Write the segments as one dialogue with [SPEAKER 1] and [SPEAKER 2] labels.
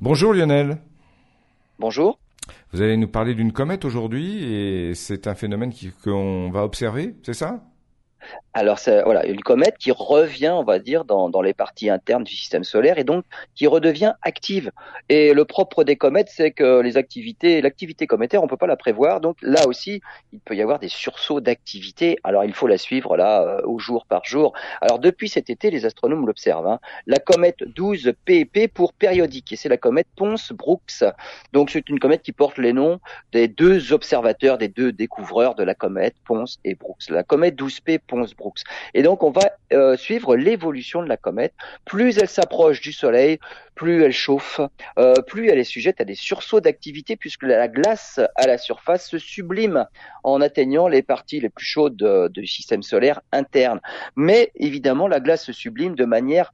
[SPEAKER 1] Bonjour Lionel.
[SPEAKER 2] Bonjour.
[SPEAKER 1] Vous allez nous parler d'une comète aujourd'hui et c'est un phénomène qu'on va observer, c'est ça?
[SPEAKER 2] Alors voilà une comète qui revient, on va dire, dans, les parties internes du système solaire et donc qui redevient active. Et le propre des comètes, c'est que les activités, l'activité cométaire, on peut pas la prévoir. Donc là aussi, il peut y avoir des sursauts d'activité. Alors il faut la suivre là euh, au jour par jour. Alors depuis cet été, les astronomes l'observent. Hein. La comète 12 PEP pour périodique et c'est la comète Pons-Brooks. Donc c'est une comète qui porte les noms des deux observateurs, des deux découvreurs de la comète Pons et Brooks. La comète 12P Et donc on va euh, suivre l'évolution de la comète. Plus elle s'approche du Soleil, plus elle chauffe, euh, plus elle est sujette à des sursauts d'activité puisque la glace à la surface se sublime en atteignant les parties les plus chaudes du système solaire interne. Mais évidemment, la glace se sublime de manière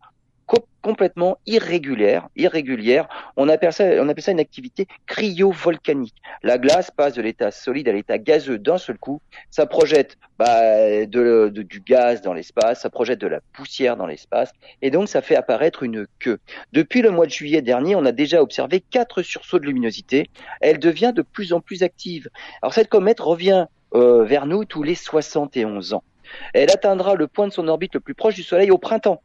[SPEAKER 2] complètement irrégulière, irrégulière. On appelle ça, on appelle ça une activité cryovolcanique. La glace passe de l'état solide à l'état gazeux d'un seul coup. Ça projette bah, du gaz dans l'espace, ça projette de la poussière dans l'espace, et donc ça fait apparaître une queue. Depuis le mois de juillet dernier, on a déjà observé quatre sursauts de luminosité. Elle devient de plus en plus active. Alors cette comète revient euh, vers nous tous les 71 ans. Elle atteindra le point de son orbite le plus proche du Soleil au printemps.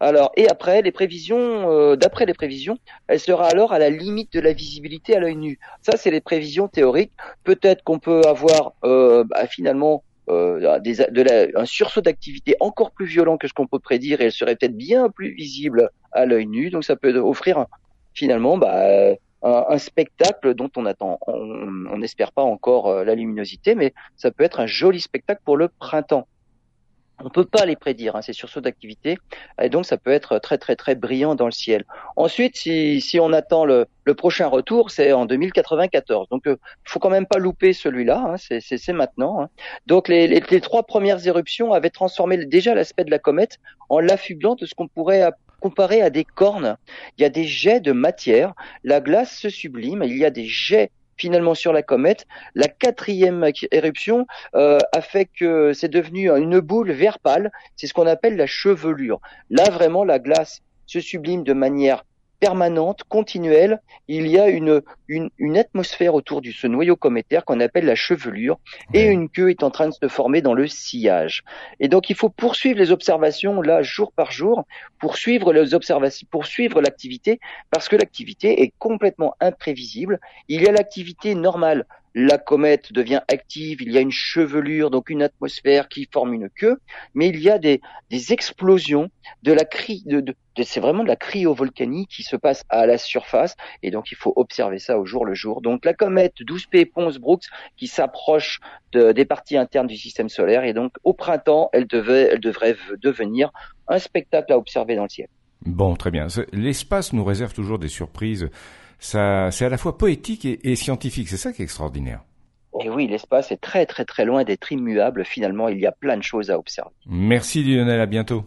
[SPEAKER 2] Alors, et après, les prévisions, euh, d'après les prévisions, elle sera alors à la limite de la visibilité à l'œil nu. Ça, c'est les prévisions théoriques. Peut-être qu'on peut avoir euh, bah, finalement euh, des, de la, un sursaut d'activité encore plus violent que ce qu'on peut prédire et elle serait peut-être bien plus visible à l'œil nu. Donc, ça peut offrir finalement bah, un, spectacle dont on attend, on n'espère pas encore euh, la luminosité, mais ça peut être un joli spectacle pour le printemps. On peut pas les prédire, hein, ces sursauts d'activité, et donc ça peut être très très très brillant dans le ciel. Ensuite, si, on attend le, prochain retour, c'est en 2094. Donc, euh, faut quand même pas louper celui-là. Hein, c'est maintenant. Hein. Donc, les, les, les, trois premières éruptions avaient transformé déjà l'aspect de la comète en l'affublant de ce qu'on pourrait comparer à des cornes. Il y a des jets de matière. La glace se sublime. Il y a des jets finalement sur la comète. La quatrième éruption euh, a fait que c'est devenu une boule vert pâle. C'est ce qu'on appelle la chevelure. Là, vraiment, la glace se sublime de manière permanente, continuelle, il y a une, une, une, atmosphère autour de ce noyau cométaire qu'on appelle la chevelure, et une queue est en train de se former dans le sillage. Et donc il faut poursuivre les observations là jour par jour, poursuivre les observations, poursuivre l'activité, parce que l'activité est complètement imprévisible. Il y a l'activité normale la comète devient active, il y a une chevelure, donc une atmosphère qui forme une queue, mais il y a des, explosions de la cri, de, c'est vraiment de la cryovolcanie qui se passe à la surface, et donc il faut observer ça au jour le jour. Donc la comète 12P Pons-Brooks qui s'approche de, des parties internes du système solaire, et donc au printemps, elle, devait, elle devrait devenir un spectacle à observer dans le ciel.
[SPEAKER 1] Bon, très bien. L'espace nous réserve toujours des surprises ça, c'est à la fois poétique et, scientifique. C'est ça qui est extraordinaire.
[SPEAKER 2] Et oui, l'espace est très très très loin d'être immuable. Finalement, il y a plein de choses à observer.
[SPEAKER 1] Merci Lionel, à bientôt.